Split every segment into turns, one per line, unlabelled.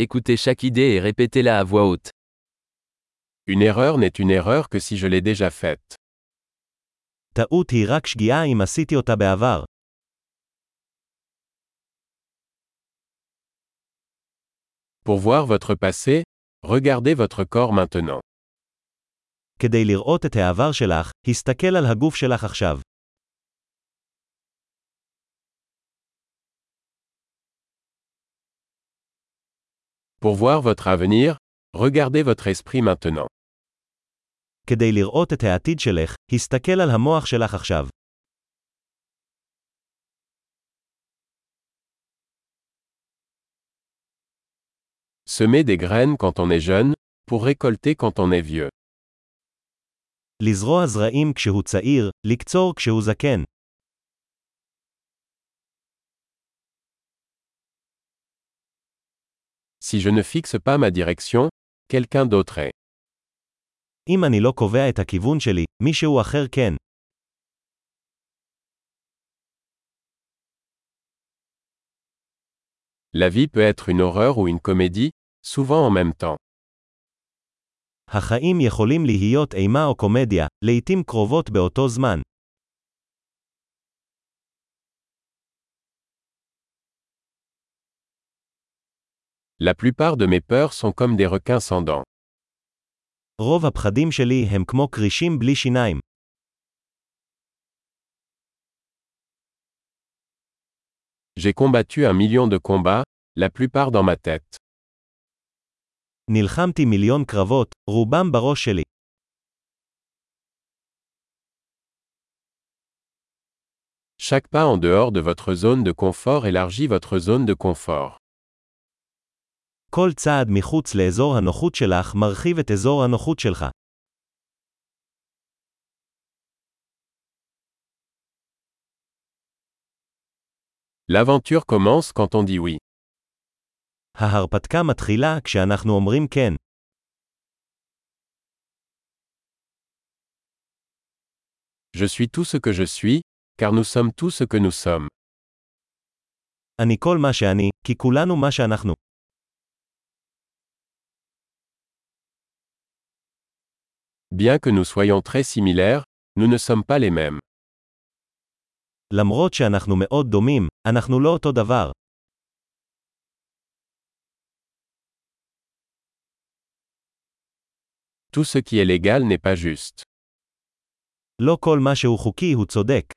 Écoutez chaque idée et répétez-la à voix haute.
Une erreur n'est une erreur que si je l'ai déjà faite.
טעות היא רק שגיאה אם עשיתי אותה בעבר.
Pour voir votre passé, regardez votre corps maintenant.
כדי לראות את העבר שלך, הסתכל על הגוף שלך עכשיו.
Pour voir votre avenir, regardez votre esprit maintenant.
כדי לראות את העתיד שלך, הסתכל על המוח שלך עכשיו.
Semer des graines quand on est jeune, pour récolter quand on est vieux.
לזרוע זרעים כשהוא צעיר, לקצור כשהוא זקן.
Si je ne fixe pas ma direction, quelqu'un d'autre est.
אם אני לא קובע את הכיוון שלי, מישהו אחר כן.
La vie peut être une horreur ou une comédie, souvent en même temps.
החיים יכולים להיות אימה או קומדיה, לעתים קרובות באותו זמן.
La plupart de mes peurs sont comme des requins sans dents.
רוב הפחדים שלי הם כמו כרישים בלי שיניים.
J'ai combattu un million de combats, la plupart dans ma tête.
נלחמתי מיליון קרבות, רובם בראש שלי.
Chaque pas en dehors de votre zone de confort élargit votre zone de confort.
כל צעד מחוץ לאזור הנוחות שלך מרחיב את אזור הנוחות שלך.
L'aventure commence quand on dit oui.
ההרפתקה מתחילה כשאנחנו אומרים כן.
Je suis tout ce que je suis, car nous sommes tout ce que nous sommes.
אני כל מה שאני, כי כולנו מה שאנחנו.
Bien que nous soyons très similaires, nous ne sommes pas les mêmes.
למרות שאנחנו מאוד דומים, אנחנו לא אותו דבר.
Tout ce qui est légal n'est pas juste.
לא כל מה שהוא חוקי הוא צודק.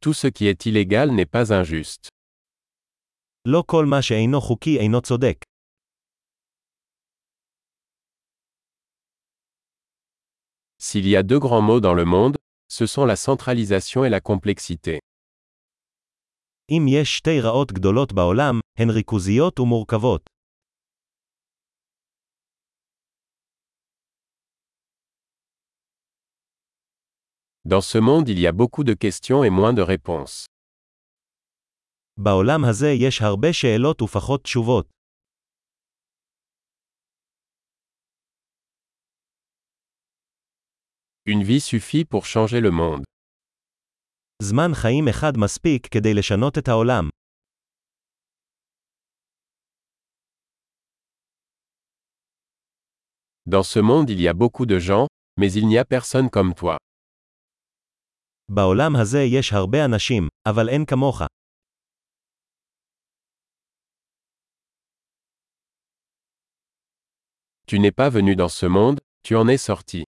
Tout ce qui est illégal n'est pas injuste.
לא כל מה שאינו חוקי אינו צודק.
S'il y a deux grands mots dans le monde, ce sont la centralisation et la complexité.
אם יש שתי רעות גדולות בעולם, הן ריכוזיות ומורכבות.
Dans ce monde il y a beaucoup de questions et moins de réponses.
בעולם הזה יש הרבה שאלות ופחות תשובות.
Une vie suffit pour changer le monde.
זמן חיים אחד מספיק כדי לשנות את העולם.
Dans ce monde il y a beaucoup de gens, mais il n'y a personne comme toi.
בעולם הזה יש הרבה אנשים, אבל אין כמוך.
Tu n'es pas venu dans ce monde, tu en es sorti.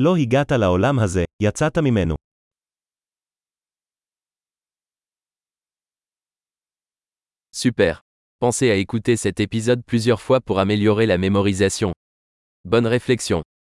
לא הגעת לעולם הזה, יצאת ממנו.
Super. Pensez à écouter cet épisode plusieurs fois pour améliorer la mémorisation. Bonne réflexion.